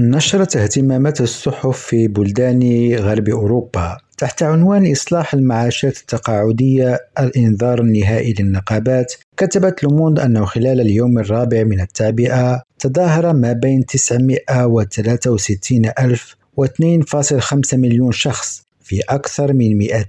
نشرت اهتمامات الصحف في بلدان غرب أوروبا تحت عنوان إصلاح المعاشات التقاعدية الإنذار النهائي للنقابات. كتبت لوموند أنه خلال اليوم الرابع من التعبئة تظاهر ما بين 963 ألف و 2.5 مليون شخص في أكثر من 200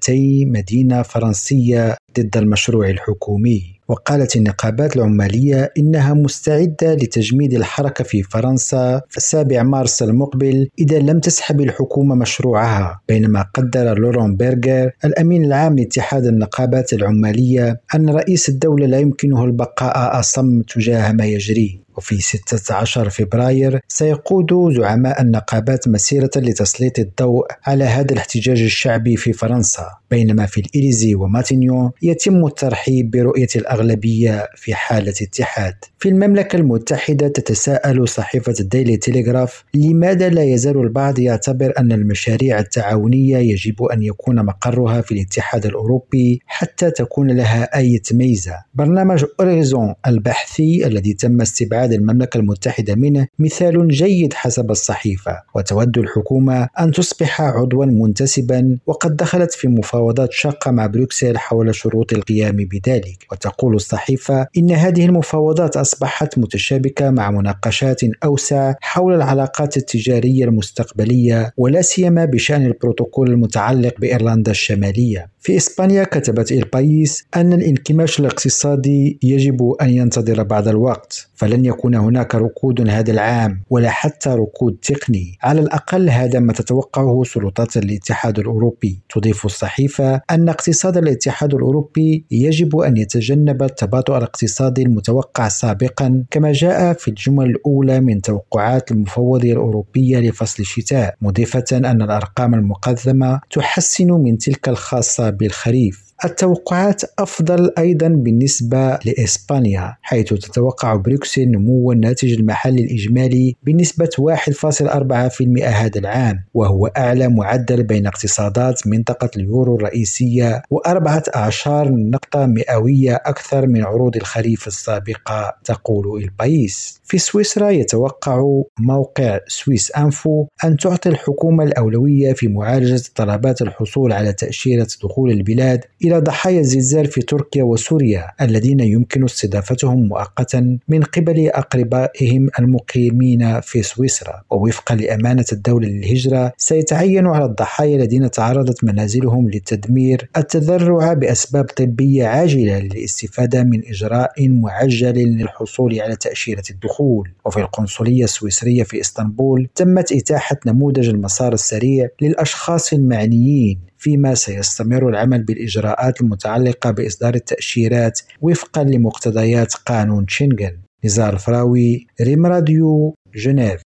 مدينة فرنسية ضد المشروع الحكومي. وقالت النقابات العمالية إنها مستعدة لتجميد الحركة في فرنسا في السابع مارس المقبل إذا لم تسحب الحكومة مشروعها بينما قدر لورون بيرغر الأمين العام لاتحاد النقابات العمالية أن رئيس الدولة لا يمكنه البقاء أصم تجاه ما يجري. وفي 16 فبراير سيقود زعماء النقابات مسيرة لتسليط الضوء على هذا الاحتجاج الشعبي في فرنسا. بينما في الإليزي وماتينيون يتم الترحيب برؤية الأغلبية في حالة اتحاد. في المملكة المتحدة تتساءل صحيفة الديلي تيليغراف لماذا لا يزال البعض يعتبر أن المشاريع التعاونية يجب أن يكون مقرها في الاتحاد الأوروبي حتى تكون لها أي ميزة برنامج أوريزون البحثي الذي تم استبعاد ابتعاد المملكة المتحدة منه مثال جيد حسب الصحيفة. وتود الحكومة أن تصبح عضوا منتسبا وقد دخلت في مفاوضات شاقة مع بروكسل حول شروط القيام بذلك. وتقول الصحيفة إن هذه المفاوضات أصبحت متشابكة مع مناقشات أوسع حول العلاقات التجارية المستقبلية ولا سيما بشأن البروتوكول المتعلق بإيرلندا الشمالية. في إسبانيا كتبت البايس أن الانكماش الاقتصادي يجب أن ينتظر بعض الوقت فلن يكون هناك ركود هذا العام ولا حتى ركود تقني. على الأقل هذا ما تتوقعه سلطات الاتحاد الأوروبي. تضيف الصحيفة أن اقتصاد الاتحاد الأوروبي يجب أن يتجنب التباطؤ الاقتصادي المتوقع سابقا كما جاء في الجمل الأولى من توقعات المفوضية الأوروبية لفصل الشتاء مضيفة أن الأرقام المقدمة تحسن من تلك الخاصة بالخريف التوقعات أفضل أيضا بالنسبة لإسبانيا حيث تتوقع بروكسل نمو الناتج المحلي الإجمالي بنسبة 1.4% هذا العام وهو أعلى معدل بين اقتصادات منطقة اليورو الرئيسية وأربعة أعشار نقطة مئوية أكثر من عروض الخريف السابقة تقول البايس في سويسرا يتوقع موقع سويس أنفو أن تعطي الحكومة الأولوية في معالجة طلبات الحصول على تأشيرة دخول البلاد إلى ضحايا الزلزال في تركيا وسوريا الذين يمكن استضافتهم مؤقتا من قبل أقربائهم المقيمين في سويسرا. ووفقا لأمانة الدولة للهجرة سيتعين على الضحايا الذين تعرضت منازلهم للتدمير التذرع بأسباب طبية عاجلة للاستفادة من إجراء معجل للحصول على تأشيرة الدخول. وفي القنصلية السويسرية في إسطنبول تمت إتاحة نموذج المسار السريع للأشخاص المعنيين. فيما سيستمر العمل بالإجراءات المتعلقة بإصدار التأشيرات وفقا لمقتضيات قانون شنغن نزار الفراوي ريم راديو جنيف.